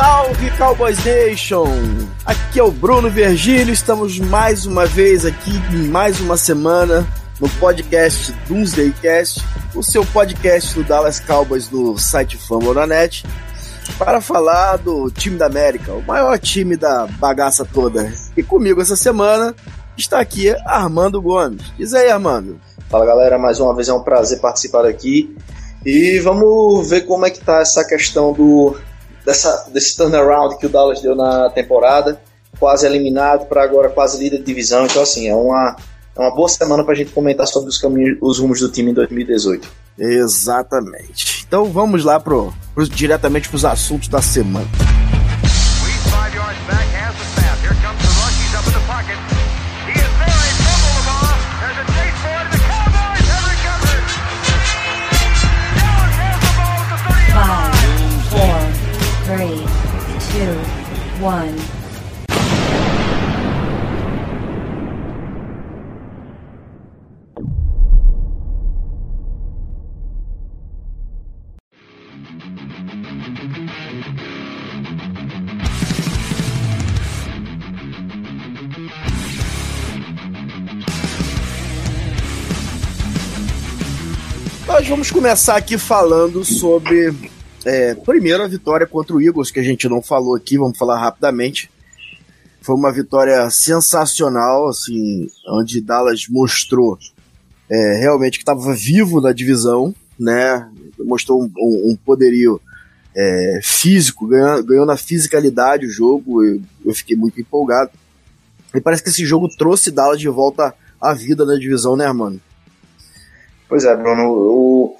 Salve, Cowboys Nation! Aqui é o Bruno Virgílio, estamos mais uma vez aqui mais uma semana no podcast Doomsdaycast, o seu podcast do Dallas Cowboys do site Fambonanet, para falar do time da América, o maior time da bagaça toda. E comigo essa semana está aqui Armando Gomes. Diz aí, Armando. Fala galera, mais uma vez é um prazer participar aqui. E vamos ver como é que tá essa questão do dessa, desse turnaround que o Dallas deu na temporada, quase eliminado para agora quase líder de divisão. Então, assim, é uma, é uma boa semana para a gente comentar sobre os caminhos, os rumos do time em 2018. Exatamente. Então vamos lá pro, pro diretamente para os assuntos da semana. One. Nós vamos começar aqui falando sobre é, primeiro, a vitória contra o Eagles, que a gente não falou aqui, vamos falar rapidamente. Foi uma vitória sensacional, assim, onde Dallas mostrou é, realmente que estava vivo na divisão, né? Mostrou um, um, poderio é, físico, ganhou, ganhou, na fisicalidade o jogo, eu, eu, fiquei muito empolgado. E parece que esse jogo trouxe Dallas de volta à vida na divisão, né, mano? Pois é, Bruno. O,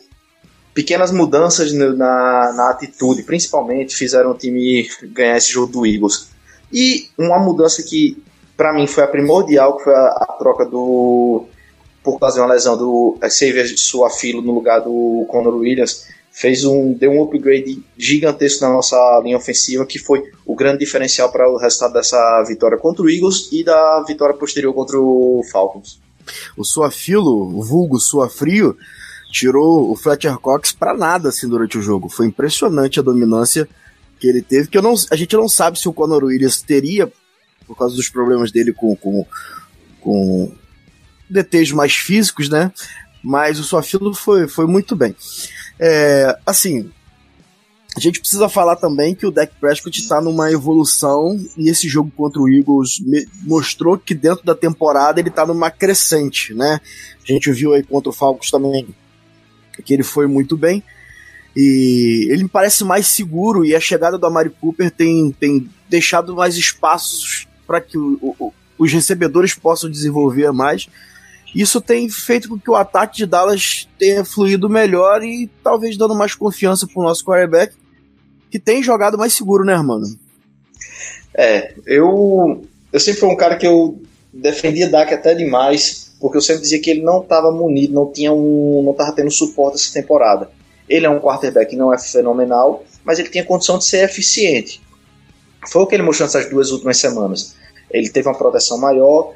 pequenas mudanças na, na atitude, principalmente, fizeram o time ganhar esse jogo do Eagles. E uma mudança que, para mim, foi a primordial, que foi a, a, troca do. Por causa de uma lesão do Xavier Suafilo no lugar do Conor Williams, fez um, deu um upgrade gigantesco na nossa linha ofensiva, que foi o grande diferencial para o resultado dessa vitória contra o Eagles e da vitória posterior contra o Falcons. O Suafilo, vulgo Suafrio, tirou o Fletcher Cox para nada assim durante o jogo. Foi impressionante a dominância que ele teve, que eu não, a gente não sabe se o Conor Williams teria, por causa dos problemas dele com, com, com DTs mais físicos, né? Mas o Suafilo foi, foi muito bem. É, assim, a gente precisa falar também que o Dak Prescott está numa evolução e esse jogo contra o Eagles mostrou que dentro da temporada ele está numa crescente, né? A gente viu aí contra o Falcons também que ele foi muito bem. E ele me parece mais seguro e a chegada do Amari Cooper tem, tem deixado mais espaços para que o, o, os recebedores possam desenvolver mais. Isso tem feito com que o ataque de Dallas tenha fluído melhor e talvez dando mais confiança para o nosso quarterback, que tem jogado mais seguro, né, mano? É, eu, eu sempre fui um cara que eu defendia Dak até demais porque eu sempre dizia que ele não estava munido, não tinha um, não estava tendo suporte essa temporada. Ele é um quarterback que não é fenomenal, mas ele tinha condição de ser eficiente. Foi o que ele mostrou nessas duas últimas semanas. Ele teve uma proteção maior,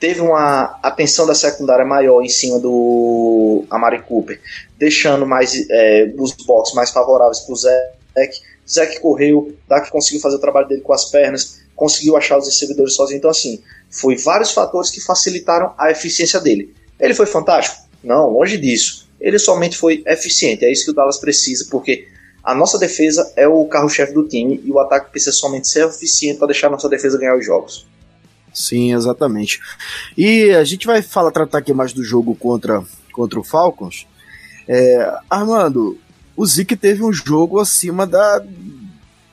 teve uma atenção da secundária maior em cima do Amari Cooper, deixando mais é, os boxes mais favoráveis para o Zeke. Zeke correu, Dak conseguiu fazer o trabalho dele com as pernas, conseguiu achar os recebedores sozinho. Então, assim, foi vários fatores que facilitaram a eficiência dele. Ele foi fantástico? Não, longe disso. Ele somente foi eficiente. É isso que o Dallas precisa, porque a nossa defesa é o carro-chefe do time e o ataque precisa somente ser eficiente para deixar a nossa defesa ganhar os jogos. Sim, exatamente. E a gente vai falar, tratar aqui mais do jogo contra, contra o Falcons. É, Armando, o Zeke teve um jogo acima da,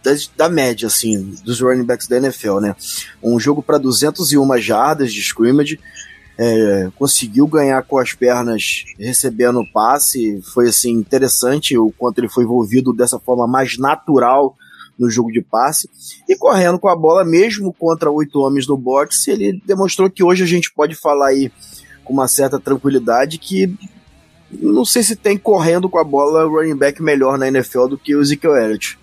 da, da, média, assim, dos running backs da NFL, né? Um jogo para 201 jardas de scrimmage, é, conseguiu ganhar com as pernas recebendo o passe, foi assim interessante o quanto ele foi envolvido dessa forma mais natural no jogo de passe e correndo com a bola mesmo contra oito homens no boxe, ele demonstrou que hoje a gente pode falar aí com uma certa tranquilidade que não sei se tem correndo com a bola running back melhor na NFL do que o Ezekiel Elliott.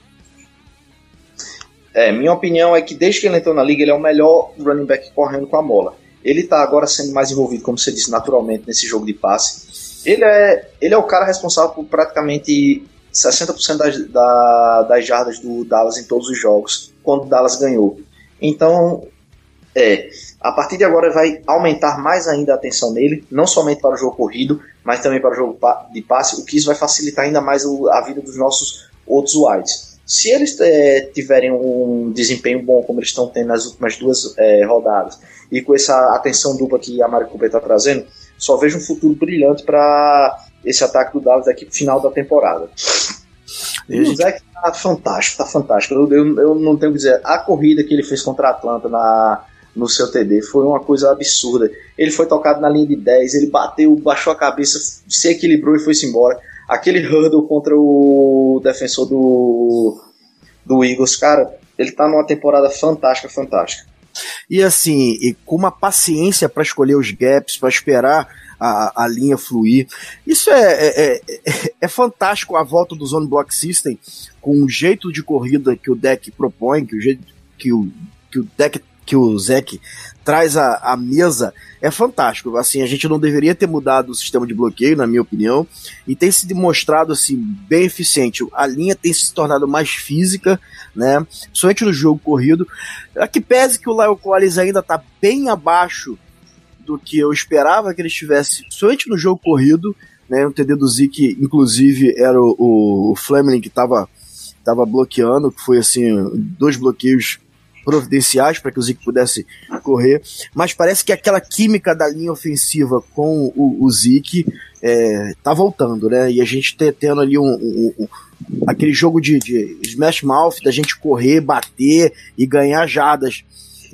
É, minha opinião é que desde que ele entrou na liga, ele é o melhor running back correndo com a bola. Ele está agora sendo mais envolvido, como você disse, naturalmente nesse jogo de passe. Ele é, ele é o cara responsável por praticamente 60% das, da, das jardas do Dallas em todos os jogos, quando o Dallas ganhou. Então, é, a partir de agora vai aumentar mais ainda a atenção nele, não somente para o jogo corrido, mas também para o jogo de passe, o que isso vai facilitar ainda mais a vida dos nossos outros wides. Se eles é, tiverem um desempenho bom, como eles estão tendo nas últimas duas é, rodadas, e com essa atenção dupla que a Mari Cooper está trazendo, só vejo um futuro brilhante para esse ataque do Dallas daqui pro final da temporada. E o Zeke tá fantástico, tá fantástico. Eu, eu, eu, não tenho que dizer, a corrida que ele fez contra a Atlanta na, no seu TD foi uma coisa absurda. Ele foi tocado na linha de 10, ele bateu, baixou a cabeça, se equilibrou e foi-se embora. Aquele hurdle contra o defensor do, do Eagles, cara, ele tá numa temporada fantástica, fantástica. E assim, e com uma paciência para escolher os gaps, para esperar a, a linha fluir. Isso é, é, é, é, fantástico a volta do Zone Block System com o jeito de corrida que o deck propõe, que o jeito que o, que o deck que o Zek traz à, mesa é fantástico. Assim, a gente não deveria ter mudado o sistema de bloqueio, na minha opinião, e tem se demonstrado assim bem eficiente. A linha tem se tornado mais física, né? Principalmente no jogo corrido. A que pese que o Lyle Collins ainda está bem abaixo do que eu esperava que ele estivesse, somente no jogo corrido, né? O TD do Zik, inclusive, era o, o Fleming que estava tava bloqueando, que foi assim, dois bloqueios providenciais para que o Zik pudesse correr, mas parece que aquela química da linha ofensiva com o, o Zik é, tá voltando, né? E a gente tendo ali um, um, um aquele jogo de, de smash mouth, da gente correr, bater e ganhar jadas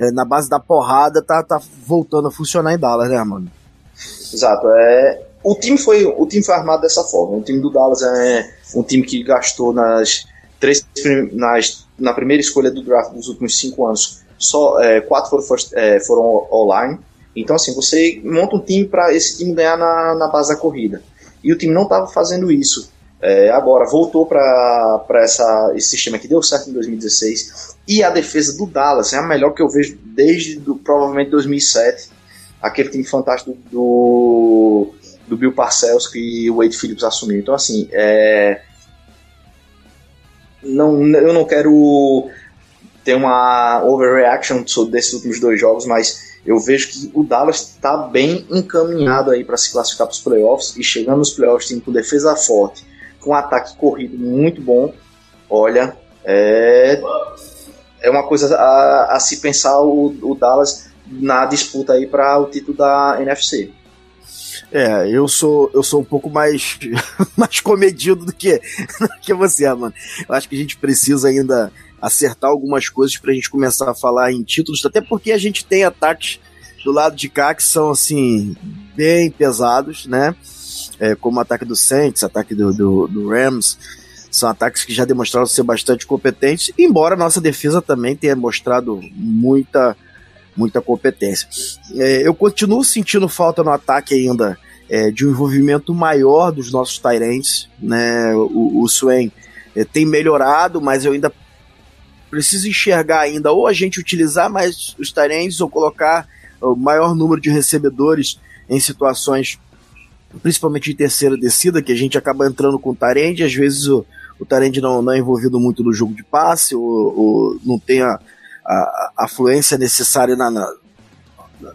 é, na base da porrada tá, tá voltando a funcionar em Dallas, né, mano? Exato. É, o, time foi, o time foi armado dessa forma. O time do Dallas é um time que gastou nas três nas, na primeira escolha do draft dos últimos cinco anos, só é, quatro foram, first, é, foram online. Então, assim, você monta um time para esse time ganhar na, na base da corrida. E o time não estava fazendo isso. É, agora, voltou para esse sistema que deu certo em 2016. E a defesa do Dallas é a melhor que eu vejo desde do, provavelmente 2007. Aquele time fantástico do, do Bill Parcells que o Wade Phillips assumiu. Então, assim, é, não, eu não quero ter uma overreaction desses últimos dois jogos, mas eu vejo que o Dallas está bem encaminhado aí para se classificar para os playoffs e chegando nos playoffs com defesa forte, com um ataque corrido muito bom. Olha, é, é uma coisa a, a se pensar o, o Dallas na disputa aí para o título da NFC. É, eu sou eu sou um pouco mais mais comedido do que, que você, mano. Eu acho que a gente precisa ainda acertar algumas coisas pra gente começar a falar em títulos, até porque a gente tem ataques do lado de cá que são assim bem pesados, né? É, como o ataque do Saints, ataque do, do, do Rams, são ataques que já demonstraram ser bastante competentes, embora a nossa defesa também tenha mostrado muita muita competência. É, eu continuo sentindo falta no ataque ainda é, de um envolvimento maior dos nossos Tyrants. Né? O, o Swain é, tem melhorado, mas eu ainda preciso enxergar ainda ou a gente utilizar mais os Tyrants ou colocar o maior número de recebedores em situações principalmente de terceira descida, que a gente acaba entrando com o Tyrande, às vezes o, o não, não é envolvido muito no jogo de passe, ou, ou não tem a, a, a fluência necessária na, na,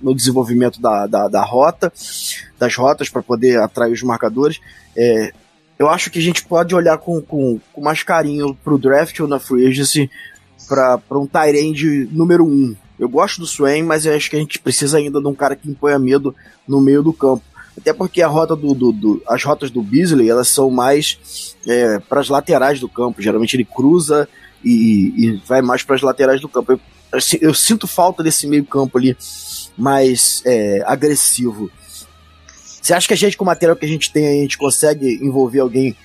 no desenvolvimento da, da, da, rota, das rotas para poder atrair os marcadores. É, eu acho que a gente pode olhar com, com, com mais carinho para o draft ou na free agency para um Tyrande número um. Eu gosto do Swain, mas eu acho que a gente precisa ainda de um cara que imponha medo no meio do campo. Até porque a rota do, do, do as rotas do Beasley elas são mais é, para as laterais do campo. Geralmente ele cruza e, e vai mais para as laterais do campo. Eu, assim, eu, sinto falta desse meio campo ali mais é, agressivo. Você acha que a gente, com o material que a gente tem, a gente consegue envolver alguém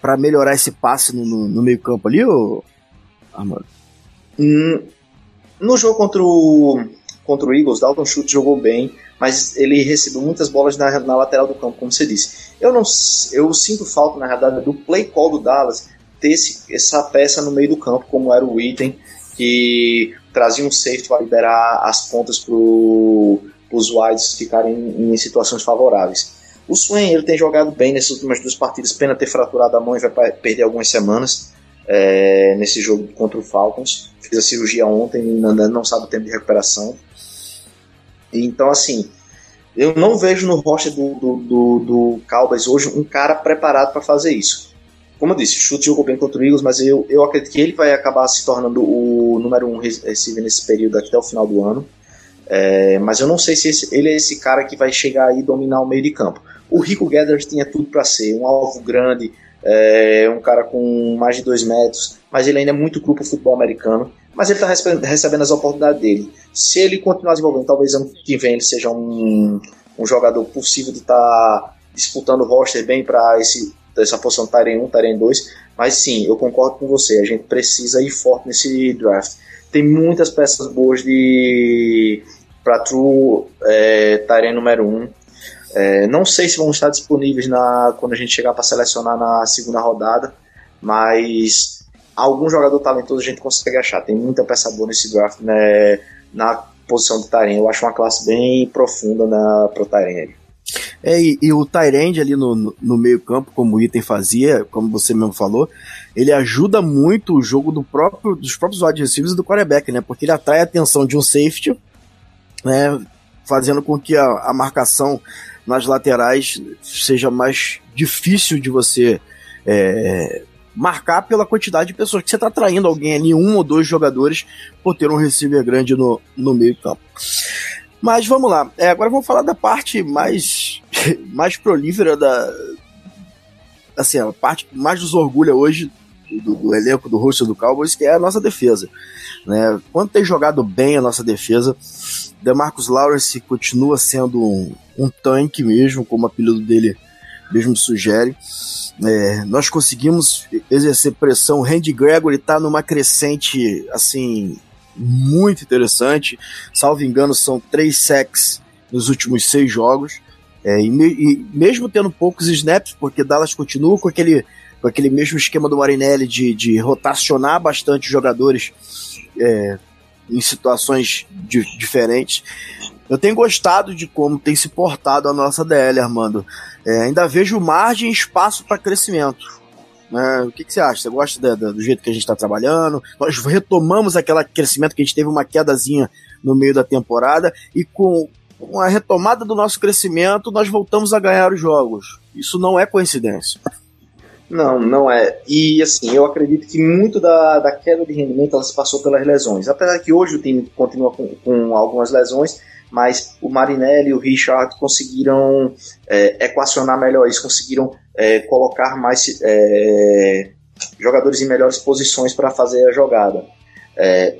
para melhorar esse passe no, no, no meio campo ali, ou... Armando? Hum, no jogo contra o, contra o Eagles, Dalton Schultz jogou bem, mas ele recebeu muitas bolas na, na lateral do campo, como você disse. Eu não eu sinto falta, na realidade, do play call do Dallas ter esse, essa peça no meio do campo, como era o item, que trazia um safety para liberar as pontas para os wides ficarem em situações favoráveis. O Swain ele tem jogado bem nessas últimas duas partidas, pena ter fraturado a mão e vai perder algumas semanas é, nesse jogo contra o Falcons. Fez a cirurgia ontem e não, sabe o tempo de recuperação. Então, assim, eu não vejo no roster do, do, do, do hoje um cara preparado para fazer isso. Como eu disse, o Chute jogou bem contra o Eagles, mas eu, eu acredito que ele vai acabar se tornando o número um receiver nesse período até o final do ano. É, mas eu não sei se esse, ele é esse cara que vai chegar e dominar o meio de campo. O Rico Gathers tinha tudo para ser um alvo grande, é, um cara com mais de dois metros, mas ele ainda é muito cru pro futebol americano. Mas ele está recebendo as oportunidades dele. Se ele continuar desenvolvendo, talvez ano que vem ele seja um, um jogador possível de estar tá disputando o roster bem para essa posição Tyrene 1, Tyrene 2. Mas sim, eu concordo com você. A gente precisa ir forte nesse draft. Tem muitas peças boas de para True é, número 1. É, não sei se vão estar disponíveis na, quando a gente chegar para selecionar na segunda rodada, mas algum jogador talentoso a gente consegue achar. Tem muita peça boa nesse draft né, na posição de Tyrene. Eu acho uma classe bem profunda na, pro Tyrene. É, e, e, o Tyrande ali no, no meio campo, como o Item fazia, como você mesmo falou, ele ajuda muito o jogo do próprio, dos próprios wide receivers e do quarterback, né? Porque ele atrai a atenção de um safety, né? Fazendo com que a, a marcação nas laterais seja mais difícil de você é, marcar pela quantidade de pessoas que você está traindo alguém ali, um ou dois jogadores, por ter um receiver grande no, no meio campo. Mas vamos lá, é, agora vamos falar da parte mais, mais prolífera da. Assim, a parte que mais nos orgulha hoje do, do elenco do rosto do Cowboys, que é a nossa defesa. Né? Quando tem jogado bem a nossa defesa, Demarcus Lawrence continua sendo um, um tanque mesmo, como o apelido dele mesmo sugere. É, nós conseguimos exercer pressão. O Randy Gregory está numa crescente assim muito interessante. Salvo engano, são três sacks nos últimos seis jogos. É, e, me, e, mesmo tendo poucos snaps, porque Dallas continua com aquele, com aquele mesmo esquema do Marinelli de, de rotacionar bastante jogadores é, em situações di diferentes. Eu tenho gostado de como tem se portado a nossa DL, Armando. É, ainda vejo margem e espaço para crescimento. Né? O que, que, você acha? Você gosta do jeito que a gente está trabalhando? Nós retomamos aquele crescimento que a gente teve uma quedazinha no meio da temporada e com, com a retomada do nosso crescimento nós voltamos a ganhar os jogos. Isso não é coincidência. Não, não é. E assim, eu acredito que muito da, da queda de rendimento ela se passou pelas lesões. Apesar que hoje o time continua com, com algumas lesões, mas o Marinelli e o Richard conseguiram é, equacionar melhor isso, conseguiram é, colocar mais é, jogadores em melhores posições para fazer a jogada. É,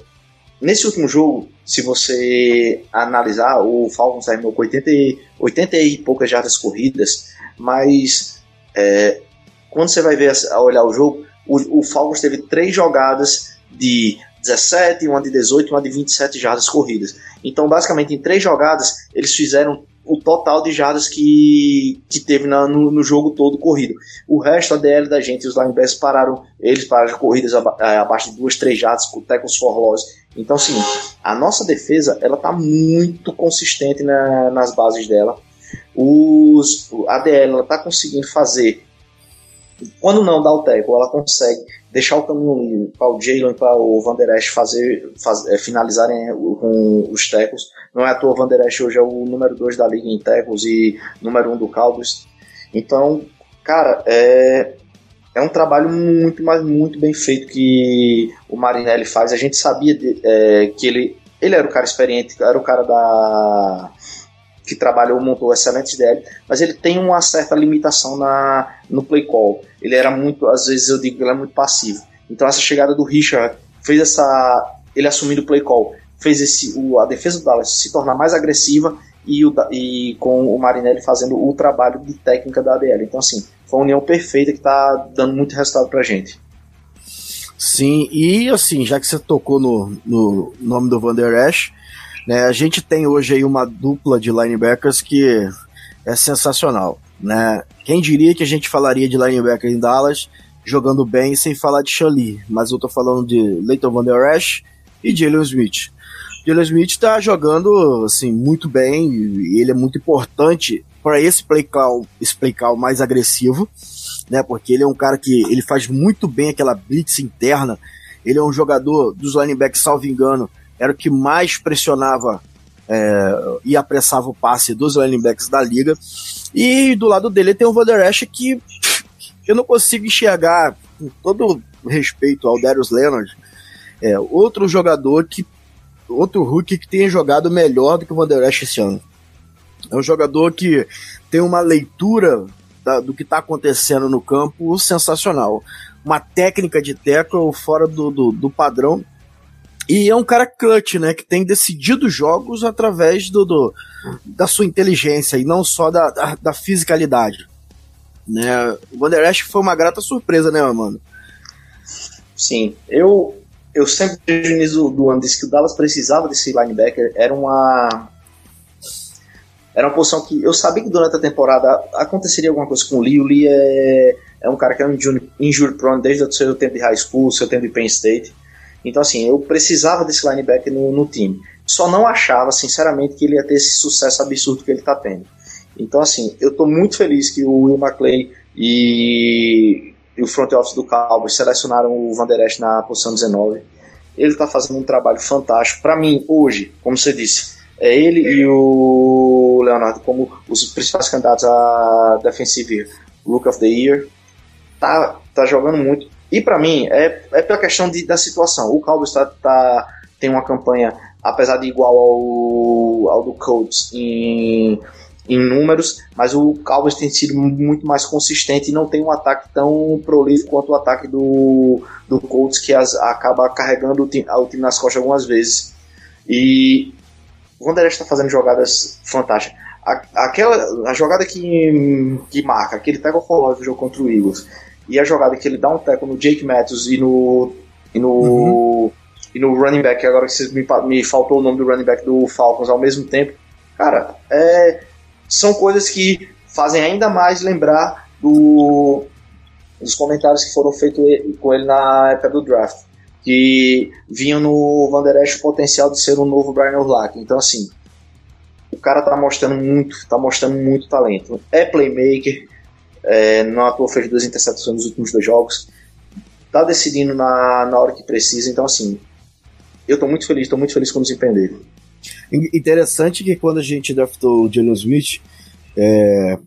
nesse último jogo, se você analisar, o Falcons terminou com 80 e, 80 e poucas jardas corridas, mas é, quando você vai ver olhar o jogo, o, o Falcons teve três jogadas de 17, uma de 18 e uma de 27 jardas corridas. Então, basicamente, em três jogadas, eles fizeram o total de jardas que, que teve na, no, no, jogo todo corrido. O resto, a DL da gente, os linebackers pararam, eles pararam corridas aba, é, abaixo de duas, três jardas, com tackles for loss. Então, assim, a nossa defesa, ela tá muito consistente na, nas bases dela. Os, a DL, ela tá conseguindo fazer quando não dá o tackle, ela consegue deixar o caminho livre para o Jalen e para o Van Der Esch fazer, faz, é, finalizarem com os tackles. Não é à toa o Van Der Esch hoje é o número 2 da liga em tackles e número 1 um do Cowboys. Então, cara, é, é um trabalho muito, mas muito bem feito que o Marinelli faz. A gente sabia de, é, que ele, ele era o cara experiente, era o cara da que trabalhou, montou excelentes DL, mas ele tem uma certa limitação na, no play call. Ele era muito, às vezes eu digo que ele é muito passivo. Então essa chegada do Richard fez essa, ele assumindo o play call, fez esse, o, a defesa do Dallas se tornar mais agressiva e, o, e com o Marinelli fazendo o trabalho de técnica da ADL. Então assim, foi uma união perfeita que está dando muito resultado pra gente. Sim, e assim, já que você tocou no, no nome do Van Der né, a gente tem hoje aí uma dupla de linebackers que é sensacional. Né? Quem diria que a gente falaria de linebacker em Dallas jogando bem sem falar de Shali, mas eu tô falando de Leighton Van Der Esch e Jalen Smith. Jalen Smith está jogando assim muito bem e ele é muito importante para esse play call, esse play call mais agressivo, né? Porque ele é um cara que ele faz muito bem aquela blitz interna. Ele é um jogador dos linebacks, salvo engano, era o que mais pressionava é, e apressava o passe dos linebacks da liga. E do lado dele tem o Van Der Esch que eu não consigo enxergar, com todo respeito ao Darius Leonard, é, outro jogador que. Outro rookie que tenha jogado melhor do que o Van Der Esch esse ano. É um jogador que tem uma leitura da, do que está acontecendo no campo sensacional. Uma técnica de tackle fora do, do, do, padrão. E é um cara clutch, né? Que tem decidido jogos através do, do da sua inteligência e não só da, da, da fisicalidade. Né? O Van Der Esch foi uma grata surpresa, né, mano? Sim, eu, eu sempre desde o início do ano disse que o Dallas precisava desse linebacker, era uma era uma posição que eu sabia que durante a temporada aconteceria alguma coisa com o Lee. O Lee é, é um cara que é um injury prone desde o seu tempo de high school, seu tempo de Penn State. Então, assim, eu precisava desse linebacker no, no time. Só não achava, sinceramente, que ele ia ter esse sucesso absurdo que ele está tendo. Então, assim, eu estou muito feliz que o Will McClay e, e, o front office do Cowboys selecionaram o Van Der Esch na posição 19. Ele está fazendo um trabalho fantástico. Para mim, hoje, como você disse, é ele e o Leonardo como os principais candidatos a Defensive Look of the Year. Tá, tá jogando muito. E para mim, é, é pela questão de, da situação. O Cowboys tá, tá, tem uma campanha, apesar de igual ao, ao do Colts em, em números, mas o Cowboys tem sido muito mais consistente e não tem um ataque tão prolífico quanto o ataque do, do Colts, que as, acaba carregando o time, o time nas costas algumas vezes. E o Van está fazendo jogadas fantásticas. A, aquela, a jogada que, que marca, que ele pega o jogo contra o Eagles, e a jogada que ele dá um teco no Jake Matthews e no, e no, uhum. e no running back, agora que me, me faltou o nome do running back do Falcons ao mesmo tempo, cara, é, são coisas que fazem ainda mais lembrar do, dos comentários que foram feitos com ele na época do draft que vinham no Van Esch o potencial de ser um novo Brian Urlacher. Então, assim, o cara tá mostrando muito, tá mostrando muito talento. É playmaker, é, não atua fez duas interceptações nos últimos dois jogos, tá decidindo na, na hora que precisa. Então, assim, eu tô muito feliz, tô muito feliz com o desempenho dele. Interessante que quando a gente draftou o Jalen Smith, é,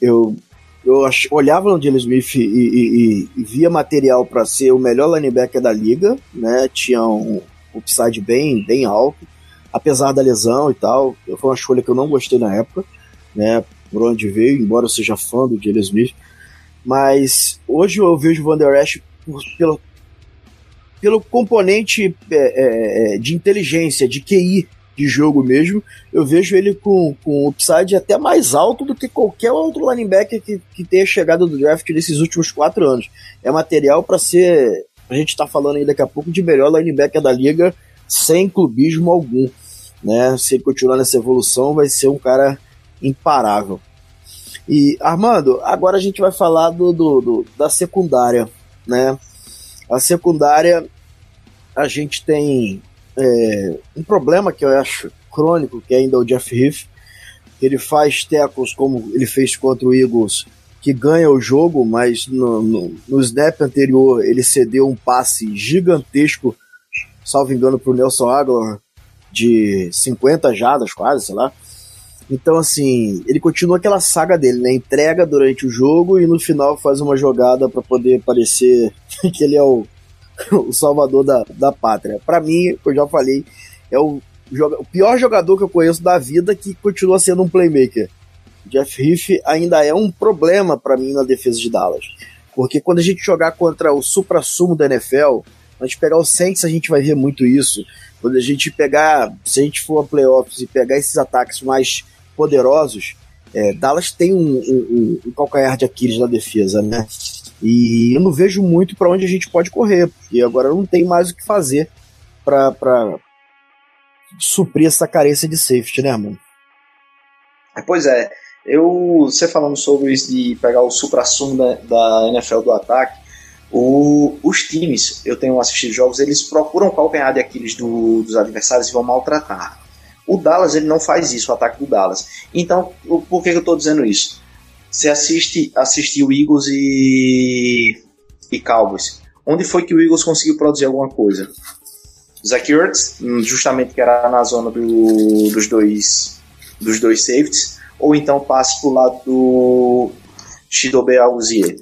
eu eu ach, olhava no Jalen Smith e, e, e, via material para ser o melhor linebacker da liga, né? Tinha um upside bem, bem alto, apesar da lesão e tal. Foi uma escolha que eu não gostei na época, né? Por onde veio, embora eu seja fã do Jalen Smith. Mas hoje eu vejo o Van Der Esch por, pelo, pelo componente é, é, é de inteligência, de QI de jogo mesmo, eu vejo ele com, com upside até mais alto do que qualquer outro linebacker que, que tenha chegado do draft nesses últimos quatro anos. É material para ser. A gente está falando aí daqui a pouco de melhor linebacker da liga sem clubismo algum. Né? Se ele continuar nessa evolução, vai ser um cara imparável. E Armando, agora a gente vai falar do, do, do da secundária, né? A secundária a gente tem é, um problema que eu acho crônico, que é ainda o Jeff Heath. Ele faz tackles como ele fez contra o Eagles, que ganha o jogo, mas no, no, no snap anterior ele cedeu um passe gigantesco, salvo engano, para o Nelson Aguilar, de 50 jadas quase, sei lá. Então, assim, ele continua aquela saga dele, né? Entrega durante o jogo e no final faz uma jogada para poder parecer que ele é o, o salvador da, da pátria. Para mim, eu já falei, é o, o pior jogador que eu conheço da vida que continua sendo um playmaker. Jeff Heath ainda é um problema para mim na defesa de Dallas. Porque quando a gente jogar contra o supra-sumo da NFL, a gente pegar o Saints, a gente vai ver muito isso. Quando a gente pegar, se a gente for a playoffs e pegar esses ataques mais poderosos, é, Dallas tem um, um, um, calcanhar de Aquiles na defesa, né? E eu não vejo muito para onde a gente pode correr, porque agora não tem mais o que fazer para suprir essa carência de safety, né, mano? Pois é, eu você falando sobre isso de pegar o supra-sumo da, da, NFL do ataque, o, os times, eu tenho assistido jogos, eles procuram o calcanhar de Aquiles do, dos adversários e vão maltratar. O O Dallas ele não faz isso, o ataque do Dallas. Então, por que eu estou dizendo isso? Você assiste, assistiu Eagles e, e Cowboys. Onde foi que o Eagles conseguiu produzir alguma coisa? Zach Ertz, justamente que era na zona do, dos dois dos dois safeties, ou então passe para o lado do Shidobe Auzier.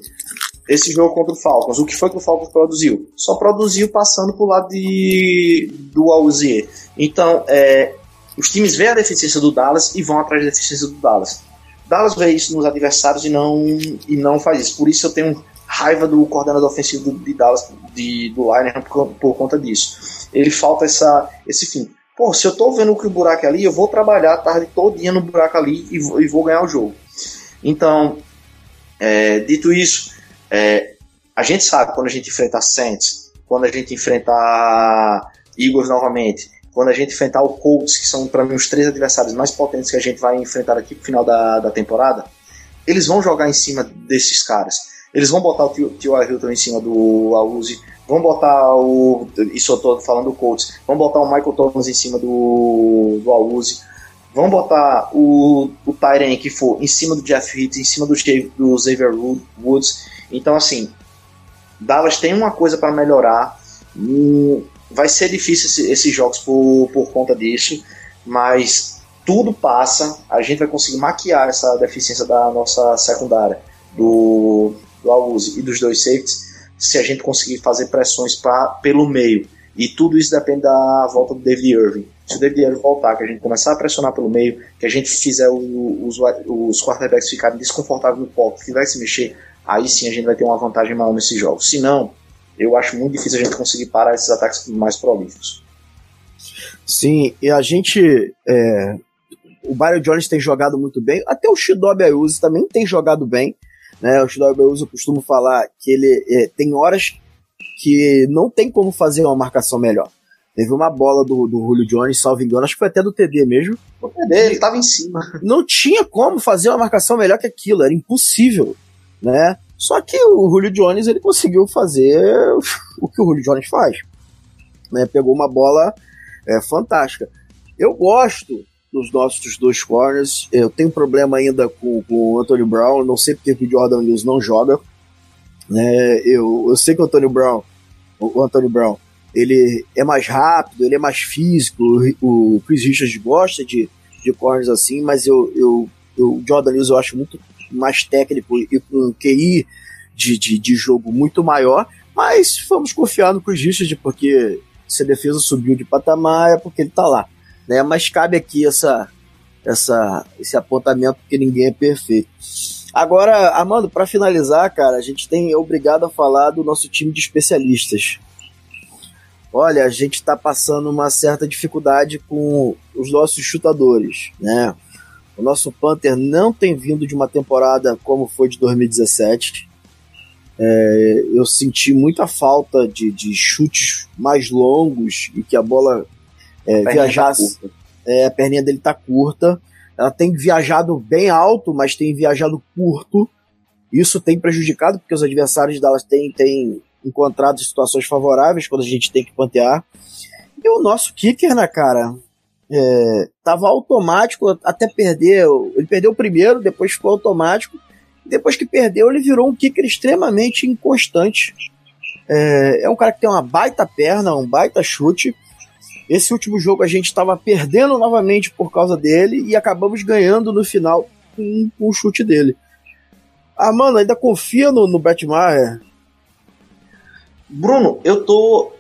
Esse jogo contra o Falcons, o que foi que o Falcons produziu? Só produziu passando para o lado de, do Auzier. Então, é, os times veem a deficiência do Dallas e vão atrás da deficiência do Dallas. Dallas vê isso nos adversários e não, e não faz isso. Por isso eu tenho raiva do coordenador ofensivo de Dallas, de, do Liner, por, por, conta disso. Ele falta essa, esse fim. Pô, se eu tô vendo que o buraco é ali, eu vou trabalhar a tarde todinha no buraco ali e e vou ganhar o jogo. Então, é, dito isso, é, a gente sabe quando a gente enfrenta Saints, quando a gente enfrenta Eagles novamente, quando a gente enfrentar o Colts, que são para mim os três adversários mais potentes que a gente vai enfrentar aqui no final da, da temporada, eles vão jogar em cima desses caras. Eles vão botar o T.Y. Hilton em cima do Auzi, vão botar o. Isso eu tô falando do Colts, vão botar o Michael Thomas em cima do, do vão botar o, o que for em cima do Jeff Hitt, em cima do, do Xavier Woods. Então, assim, Dallas tem uma coisa para melhorar. Hum, vai ser difícil esses jogos por, por conta disso, mas tudo passa. A gente vai conseguir maquiar essa deficiência da nossa secundária. Do, do e dos dois safeties, se a gente conseguir fazer pressões pra, pelo meio. E tudo isso depende da volta do David Irving. Se o David Irving voltar, que a gente começar a pressionar pelo meio, que a gente fizer o, os, os quarterbacks ficarem desconfortáveis no pocket, que vai se mexer, aí sim a gente vai ter uma vantagem maior nesse jogo. Se não, eu acho muito difícil a gente conseguir parar esses ataques mais prolíficos. Sim, e a gente. É, o Byron Jones tem jogado muito bem, até o Shidobi Ayuso também tem jogado bem. Né? O Shidori Beus, eu costumo falar que ele é, tem horas que não tem como fazer uma marcação melhor. Teve uma bola do, do Julio Jones, salvo engano, acho que foi até do TD mesmo. O TD, ele tava em cima. Não tinha como fazer uma marcação melhor que aquilo, era impossível, né? Só que o Julio Jones, ele conseguiu fazer o que o Julio Jones faz. Né? Pegou uma bola é, fantástica. Eu gosto dos nossos dois corners. Eu tenho problema ainda com, com o Anthony Brown, não sei porque o Jordan Lewis não joga. Né? Eu, eu sei que o Anthony Brown, o Anthony Brown, ele é mais rápido, ele é mais físico. O Chris Richards gosta de, de corners assim, mas eu, eu, eu, o Jordan Lewis eu acho muito mais técnico e com QI de, de, de jogo muito maior. Mas vamos confiar no Chris Richards, porque se a defesa subiu de patamar é porque ele tá lá. Né? Mas cabe aqui essa, essa, esse apontamento porque ninguém é perfeito. Agora, Armando, para finalizar, cara, a gente tem obrigado a falar do nosso time de especialistas. Olha, a gente está passando uma certa dificuldade com os nossos chutadores, né? O nosso Panther não tem vindo de uma temporada como foi de 2017. É, eu senti muita falta de, de chutes mais longos e que a bola é, viajar. Tá é, a perninha dele tá curta. Ela tem viajado bem alto, mas tem viajado curto. Isso tem prejudicado, porque os adversários delas têm, têm encontrado situações favoráveis quando a gente tem que pantear. E o nosso kicker, né, cara? É, tava automático até perder. Ele perdeu o primeiro, depois ficou automático. Depois que perdeu, ele virou um kicker extremamente inconstante. É, é um cara que tem uma baita perna, um baita chute esse último jogo a gente estava perdendo novamente por causa dele e acabamos ganhando no final com, com o chute dele. Ah, mano, ainda confia no, no? Bruno, eu tô.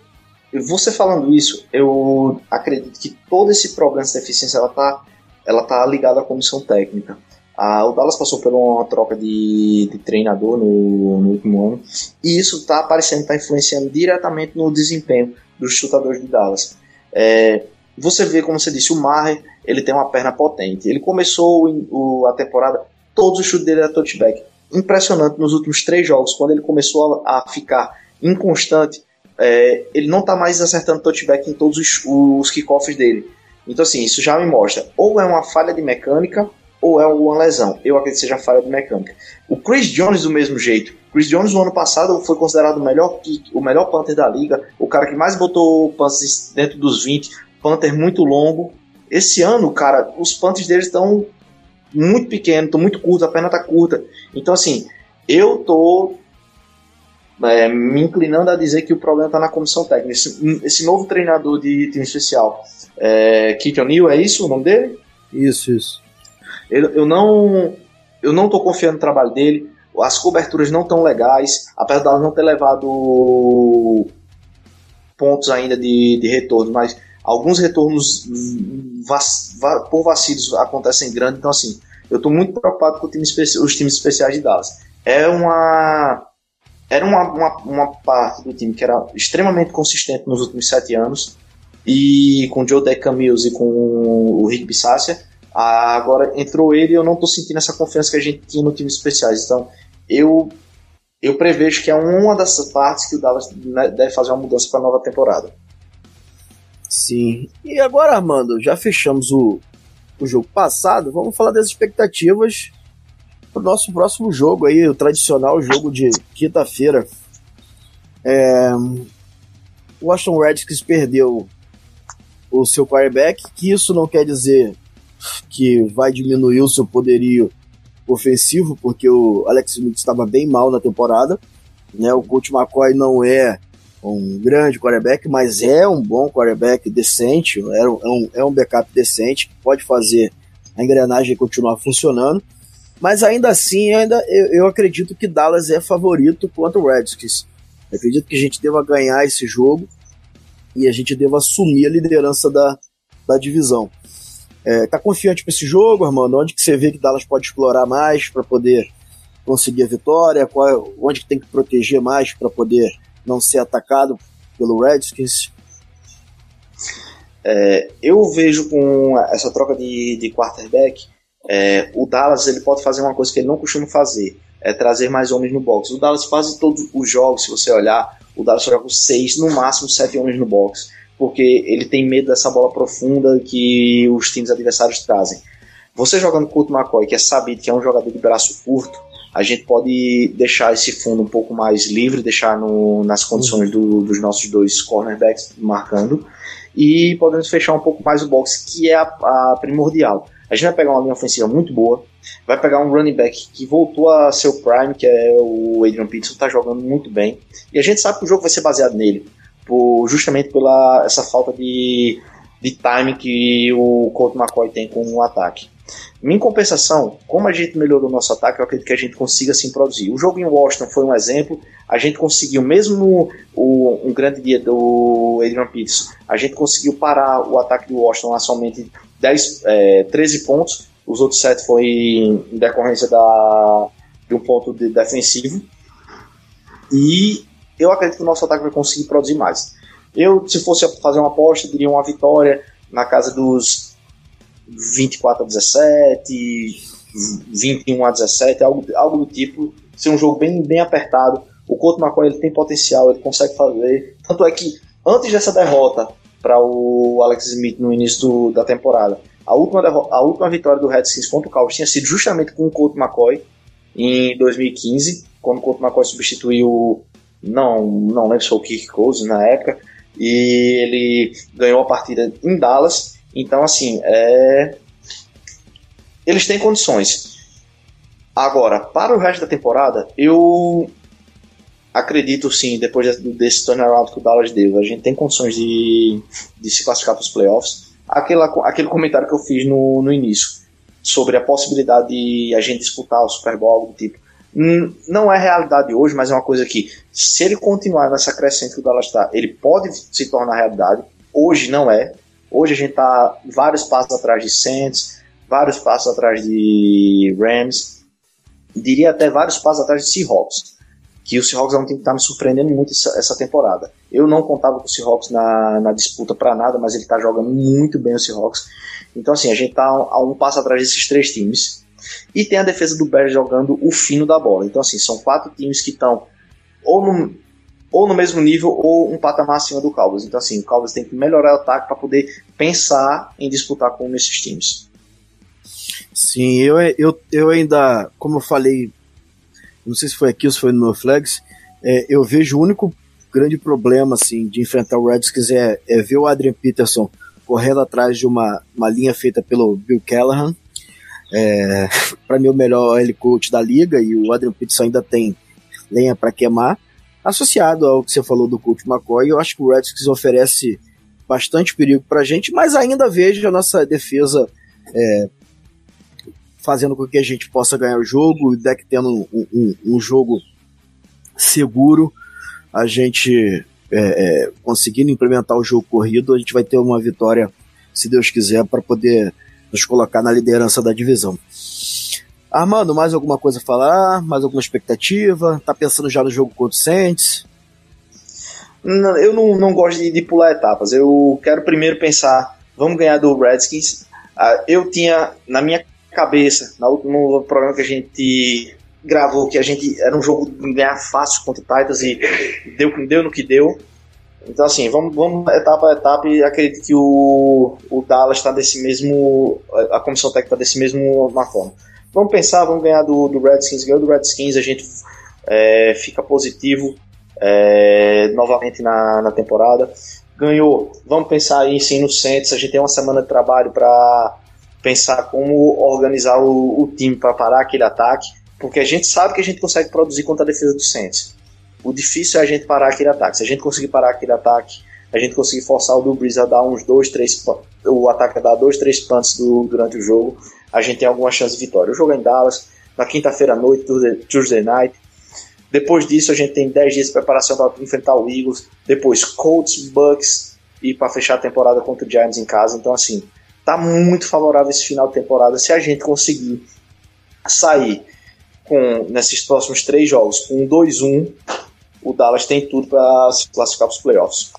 Você falando isso, eu acredito que todo esse problema de deficiência ela tá, ela tá ligada à comissão técnica. Ah, o Dallas passou por uma troca de, de treinador no, no, último ano e isso está aparecendo, está influenciando diretamente no desempenho dos chutadores de Dallas. É, você vê, como você disse, o Maher, ele tem uma perna potente. Ele começou o, a temporada, todos os chutes dele eram touchback. Impressionante nos últimos três jogos, quando ele começou a, a ficar inconstante, é, ele não está mais acertando touchback em todos os, os kickoffs dele. Então, assim, isso já me mostra ou é uma falha de mecânica ou é uma lesão. Eu acredito que seja falha de mecânica. O Chris Jones, do mesmo jeito. Chris Jones, no ano passado, foi considerado o melhor kick, o melhor punter da liga, o cara que mais botou punts dentro dos 20, punter muito longo. Esse ano, cara, os punts deles estão muito pequenos, estão muito curtos, a perna tá curta. Então, assim, eu tô é, me inclinando a dizer que o problema está na comissão técnica. Esse, esse, novo treinador de time especial, é, Keith O'Neill, é isso o nome dele? Isso, isso. Eu, eu não eu não estou confiando no trabalho dele. As coberturas não estão legais, apesar de ela não ter levado pontos ainda de, de retorno, mas alguns retornos vac, vac, por vacilos acontecem grande. Então, assim, eu estou muito preocupado com time os times especiais de Dallas. É uma era uma, uma, uma, parte do time que era extremamente consistente nos últimos sete anos, e com o Joe Mills e com o Rick Bissácia, agora entrou ele e eu não estou sentindo essa confiança que a gente tinha no time especiais. Então, eu eu prevejo que é uma dessas partes que o Dallas né, deve fazer uma mudança para a nova temporada. Sim. E agora, Armando, já fechamos o, o jogo passado, vamos falar das expectativas para o nosso próximo jogo aí, o tradicional jogo de quinta-feira. É, o Washington Redskins perdeu o seu quarterback, que isso não quer dizer que vai diminuir o seu poderio ofensivo, porque o Alex Smith estava bem mal na temporada. Né? O Coach McCoy não é um grande quarterback, mas é um bom quarterback decente, é um, é um backup decente, pode fazer a engrenagem continuar funcionando. Mas ainda assim, ainda eu, eu acredito que Dallas é favorito contra o Redskins. Eu acredito que a gente deva ganhar esse jogo e a gente deva assumir a liderança da, da divisão. É, tá confiante para esse jogo, Armando? Onde que você vê que Dallas pode explorar mais para poder conseguir a vitória? Qual, onde que tem que proteger mais para poder não ser atacado pelo Redskins? É, eu vejo com essa troca de, de quarterback é, o Dallas ele pode fazer uma coisa que ele não costuma fazer, é trazer mais homens no box. O Dallas quase todos os jogos, se você olhar, o Dallas joga com seis, no máximo sete homens no box, porque ele tem medo dessa bola profunda que os times adversários trazem. Você jogando com o McCoy, que é sabido que é um jogador de braço curto, a gente pode deixar esse fundo um pouco mais livre, deixar no, nas condições do, dos nossos dois cornerbacks marcando, e podemos fechar um pouco mais o box, que é a, a primordial. A gente vai pegar uma linha ofensiva muito boa, vai pegar um running back que voltou a ser o prime, que é o Adrian Peterson, está jogando muito bem. E a gente sabe que o jogo vai ser baseado nele, por, justamente pela essa falta de, de time que o Colt McCoy tem com o ataque. Em compensação, como a gente melhorou o nosso ataque, eu acredito que a gente consiga assim produzir. O jogo em Washington foi um exemplo. A gente conseguiu, mesmo o, um grande dia do Adrian Peterson, a gente conseguiu parar o ataque do Washington lá somente 10, é, 13 pontos, os outros 7 foi em decorrência da, de um ponto de defensivo. E eu acredito que o nosso ataque vai conseguir produzir mais. Eu, se fosse fazer uma aposta, diria uma vitória na casa dos 24 a 17, 21 a 17, algo, algo do tipo. Ser um jogo bem, bem apertado. O Couto McCoy ele tem potencial, ele consegue fazer. Tanto é que antes dessa derrota para o Alex Smith no início do, da temporada. A última, a última vitória do Redskins contra o Cowboys tinha sido justamente com o Colt McCoy em 2015, quando o Colt McCoy substituiu, não, não lembro se foi o Kirk Cousins na época, e ele ganhou a partida em Dallas. Então, assim, é... eles têm condições. Agora, para o resto da temporada, eu acredito sim, depois desse turnaround que o Dallas deu, a gente tem condições de, de se classificar para os playoffs. Aquela, aquele comentário que eu fiz no, no início sobre a possibilidade de a gente disputar o Super Bowl, algo do tipo, não é realidade hoje, mas é uma coisa que, se ele continuar nessa crescente que o Dallas está, ele pode se tornar realidade. Hoje não é. Hoje a gente está vários passos atrás de Saints, vários passos atrás de Rams, diria até vários passos atrás de Seahawks que o Seahawks é um time que está me surpreendendo muito essa, essa, temporada. Eu não contava com o Seahawks na, na disputa para nada, mas ele está jogando muito bem o Seahawks. Então, assim, a gente está a um passo atrás desses três times. E tem a defesa do Bears jogando o fino da bola. Então, assim, são quatro times que estão ou no, ou no mesmo nível ou um patamar acima do Cowboys. Então, assim, o Cowboys tem que melhorar o ataque para poder pensar em disputar com esses times. Sim, eu, eu, eu ainda, como eu falei não sei se foi aqui ou se foi no meu Flags, é, eu vejo o único grande problema assim de enfrentar o Redskins é, é ver o Adrian Peterson correndo atrás de uma, uma linha feita pelo Bill Callahan. É, para mim, o melhor L coach da liga e o Adrian Peterson ainda tem lenha para queimar. Associado ao que você falou do coach McCoy, eu acho que o Redskins oferece bastante perigo para a gente, mas ainda vejo a nossa defesa é, fazendo com que a gente possa ganhar o jogo, o deck tendo um, um, um jogo seguro, a gente é, é, conseguindo implementar o jogo corrido, a gente vai ter uma vitória, se Deus quiser, para poder nos colocar na liderança da divisão. Armando, mais alguma coisa a falar? Mais alguma expectativa? Tá pensando já no jogo contra o Saints? Não, eu não, não gosto de, de, pular etapas. Eu quero primeiro pensar, vamos ganhar do Redskins. Ah, eu tinha na minha cabeça, no último programa que a gente gravou, que a gente era um jogo de ganhar fácil contra o Titans e deu, deu no que deu. Então, assim, vamos, vamos etapa a etapa e acredito que o, o Dallas está desse mesmo. A comissão técnica está desse mesmo forma. Vamos pensar, vamos ganhar do, do Redskins, ganhou do Redskins, a gente é, fica positivo é, novamente na, na temporada. Ganhou, vamos pensar aí sim no Saints, a gente tem uma semana de trabalho para pensar como organizar o, o time para parar aquele ataque, porque a gente sabe que a gente consegue produzir contra a defesa do Saints. O difícil é a gente parar aquele ataque. Se a gente conseguir parar aquele ataque, a gente conseguir forçar o Drew a dar uns dois, três, o ataque a dar dois, três punts do, durante o jogo, a gente tem alguma chance de vitória. O jogo é em Dallas, na quinta-feira à noite, Tuesday night. Depois disso, a gente tem 10 dias de preparação para enfrentar o Eagles. Depois, Colts, Bucks e para fechar a temporada contra o Giants em casa. Então, assim, tá muito favorável esse final de temporada. Se a gente conseguir sair com nesses próximos três jogos com 2-1, o Dallas tem tudo para se classificar para os playoffs.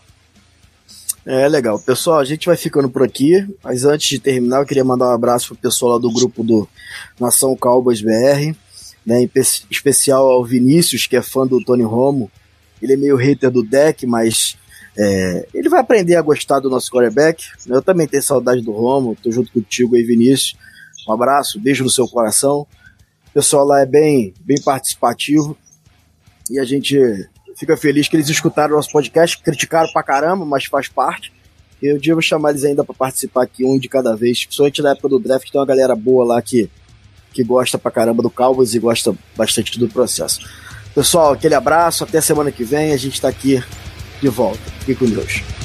É legal. Pessoal, a gente vai ficando por aqui, mas antes de terminar, eu queria mandar um abraço pro pessoal lá do grupo do Nação Cowboys BR, né, em especial ao Vinícius, que é fã do Tony Romo. Ele é meio hater do deck, mas é, ele vai aprender a gostar do nosso quarterback. Eu também tenho saudade do Romo, tô junto contigo aí, Vinícius. Um abraço, beijo no seu coração. O pessoal lá é bem, bem participativo e a gente fica feliz que eles escutaram o nosso podcast, criticaram pra caramba, mas faz parte. Eu vou chamar eles ainda para participar aqui, um de cada vez. Principalmente na época do draft, tem uma galera boa lá que, que gosta pra caramba do Cowboys e gosta bastante do processo. Pessoal, aquele abraço, até semana que vem, a gente tá aqui de volta. Fique com Deus.